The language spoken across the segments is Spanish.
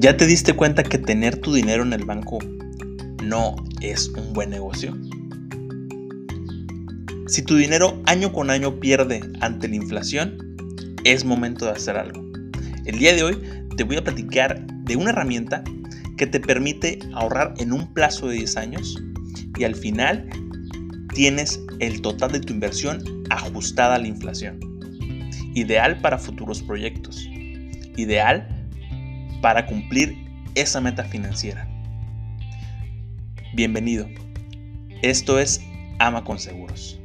¿Ya te diste cuenta que tener tu dinero en el banco no es un buen negocio? Si tu dinero año con año pierde ante la inflación, es momento de hacer algo. El día de hoy te voy a platicar de una herramienta que te permite ahorrar en un plazo de 10 años y al final tienes el total de tu inversión ajustada a la inflación. Ideal para futuros proyectos. Ideal para cumplir esa meta financiera. Bienvenido. Esto es Ama con Seguros.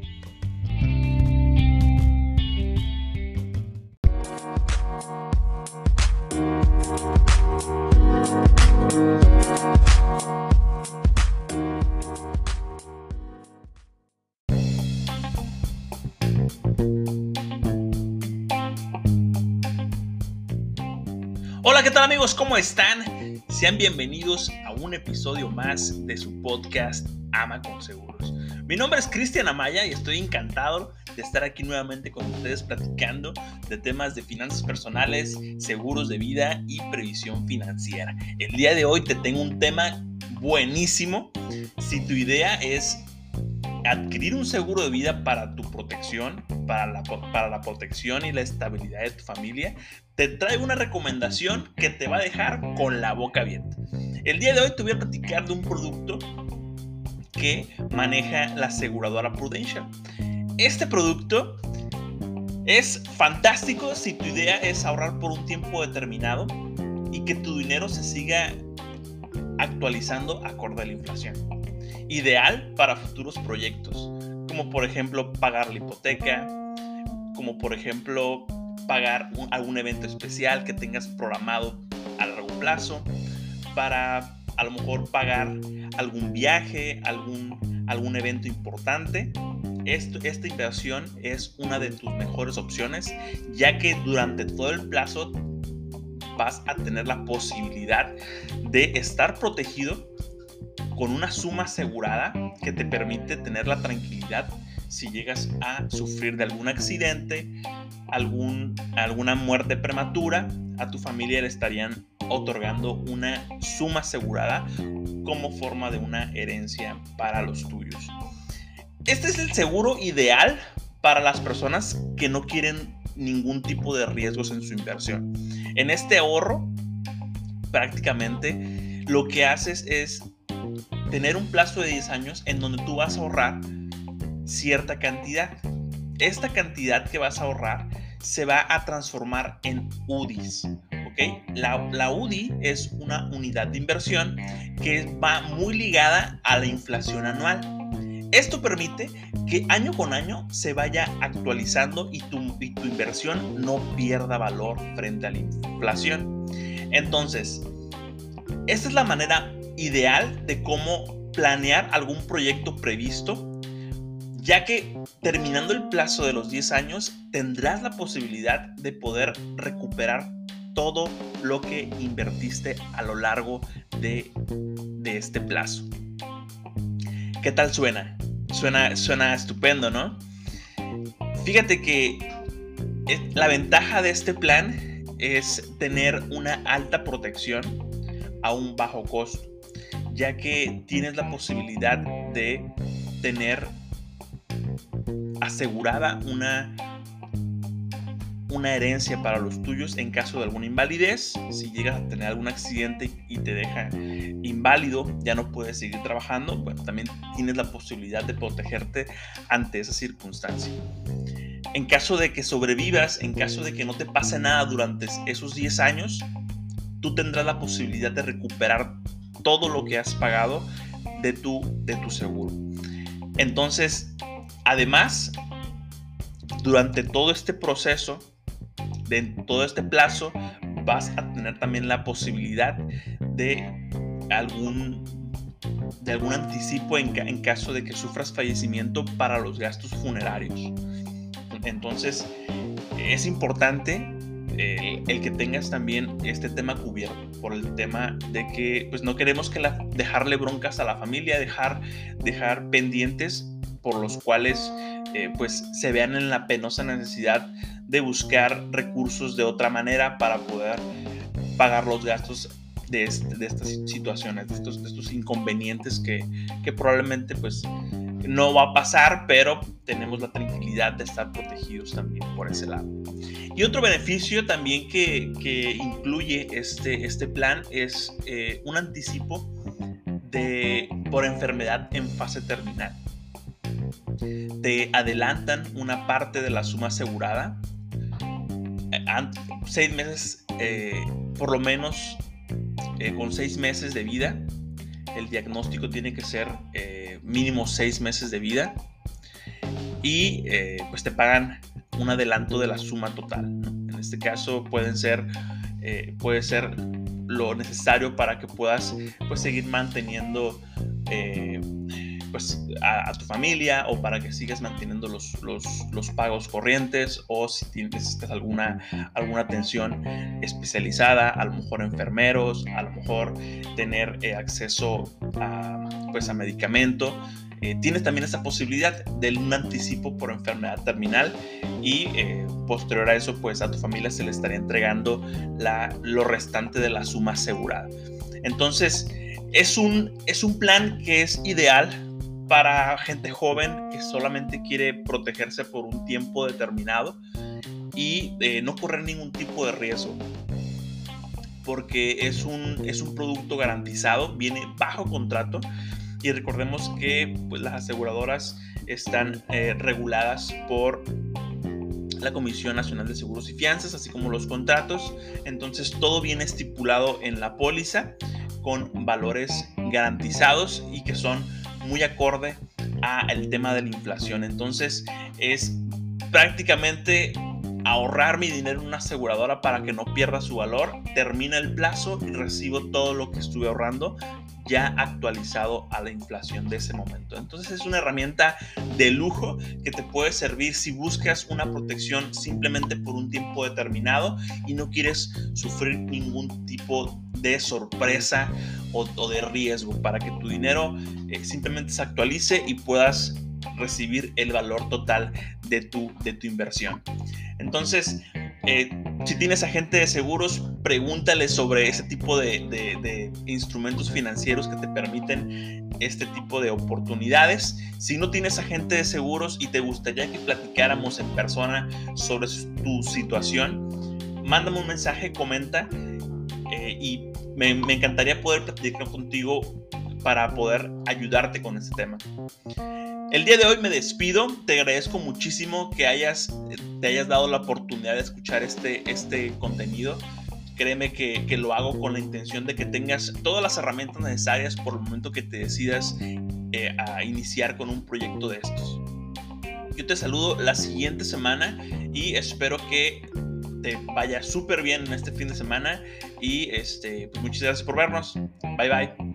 Hola, ¿qué tal amigos? ¿Cómo están? Sean bienvenidos a un episodio más de su podcast Ama con Seguros. Mi nombre es Cristian Amaya y estoy encantado de estar aquí nuevamente con ustedes platicando de temas de finanzas personales, seguros de vida y previsión financiera. El día de hoy te tengo un tema buenísimo. Si tu idea es adquirir un seguro de vida para tu protección, para la, para la protección y la estabilidad de tu familia, te traigo una recomendación que te va a dejar con la boca abierta. El día de hoy te voy a platicar de un producto que maneja la aseguradora Prudential. Este producto es fantástico si tu idea es ahorrar por un tiempo determinado y que tu dinero se siga actualizando acorde a la inflación ideal para futuros proyectos, como por ejemplo pagar la hipoteca, como por ejemplo pagar algún evento especial que tengas programado a largo plazo, para a lo mejor pagar algún viaje, algún, algún evento importante. Esta inversión es una de tus mejores opciones, ya que durante todo el plazo vas a tener la posibilidad de estar protegido con una suma asegurada que te permite tener la tranquilidad si llegas a sufrir de algún accidente, algún, alguna muerte prematura, a tu familia le estarían otorgando una suma asegurada como forma de una herencia para los tuyos. Este es el seguro ideal para las personas que no quieren ningún tipo de riesgos en su inversión. En este ahorro, prácticamente lo que haces es tener un plazo de 10 años en donde tú vas a ahorrar cierta cantidad. Esta cantidad que vas a ahorrar se va a transformar en UDIs. ¿okay? La, la UDI es una unidad de inversión que va muy ligada a la inflación anual. Esto permite que año con año se vaya actualizando y tu, tu inversión no pierda valor frente a la inflación. Entonces, esta es la manera ideal de cómo planear algún proyecto previsto, ya que terminando el plazo de los 10 años tendrás la posibilidad de poder recuperar todo lo que invertiste a lo largo de, este plazo. ¿Qué tal suena? Suena, suena estupendo, ¿no? Fíjate que la ventaja de este plan es tener una alta protección a un bajo costo ya que tienes la posibilidad de tener asegurada una, una herencia para los tuyos en caso de alguna invalidez. Si llegas a tener algún accidente y te deja inválido, ya no puedes seguir trabajando, bueno, también tienes la posibilidad de protegerte ante esa circunstancia. En caso de que sobrevivas, en caso de que no te pase nada durante esos 10 años, tú tendrás la posibilidad de recuperar todo lo que has pagado de tu, de tu seguro. Entonces, además, durante todo este proceso, de todo este plazo, vas a tener también la posibilidad de algún, de algún anticipo en, en caso de que sufras fallecimiento para los gastos funerarios. Entonces, es importante eh, el que tengas también este tema cubierto por el tema de que pues no queremos que la, dejarle broncas a la familia, dejar, dejar pendientes por los cuales eh, pues se vean en la penosa necesidad de buscar recursos de otra manera para poder pagar los gastos de, estas situaciones, de estos, de estos inconvenientes que, que, probablemente pues no va a pasar, pero tenemos la tranquilidad de estar protegidos también por ese lado. Y otro beneficio también que, incluye este, este plan es eh, un anticipo de, por enfermedad en fase terminal. Te adelantan una parte de la suma asegurada eh, seis meses, eh, por lo menos con seis meses de vida. El diagnóstico tiene que ser mínimo seis meses de vida. Y pues te pagan un adelanto de la suma total. En este caso pueden ser, puede ser lo necesario para que puedas pues, seguir manteniendo pues, a, tu familia o para que sigas manteniendo los, los, pagos corrientes o si necesitas alguna, alguna atención especializada, a lo mejor enfermeros, a lo mejor tener eh, acceso a, pues, a medicamento. Eh, tienes también esa posibilidad de un anticipo por enfermedad terminal y eh, posterior a eso pues a tu familia se le estaría entregando la, lo restante de la suma asegurada. Entonces es un, es un plan que es ideal para gente joven que solamente quiere protegerse por un tiempo determinado y eh, no correr ningún tipo de riesgo porque es un, es un producto garantizado, viene bajo contrato y recordemos que pues, las aseguradoras están eh, reguladas por la Comisión Nacional de Seguros y Fianzas, así como los contratos. Entonces todo viene estipulado en la póliza con valores garantizados y que son muy acorde al tema de la inflación. Entonces es prácticamente ahorrar mi dinero en una aseguradora para que no pierda su valor, termina el plazo y recibo todo lo que estuve ahorrando ya actualizado a la inflación de ese momento. Entonces es una herramienta de lujo que te puede servir si buscas una protección simplemente por un tiempo determinado y no quieres sufrir ningún tipo de sorpresa o, de riesgo para que tu dinero eh, simplemente se actualice y puedas recibir el valor total de tu, de tu inversión. Entonces, eh, si tienes agente de seguros, pregúntale sobre ese tipo de, instrumentos financieros que te permiten este tipo de oportunidades. Si no tienes agente de seguros y te gustaría que platicáramos en persona sobre tu situación, mándame un mensaje, comenta eh, y me, me encantaría poder platicar contigo para poder ayudarte con este tema. El día de hoy me despido, te agradezco muchísimo que hayas, te hayas dado la oportunidad de escuchar este, este contenido. Créeme que, que, lo hago con la intención de que tengas todas las herramientas necesarias por el momento que te decidas eh, a iniciar con un proyecto de estos. Yo te saludo la siguiente semana y espero que te vaya súper bien en este fin de semana y este, pues muchas gracias por vernos. Bye bye.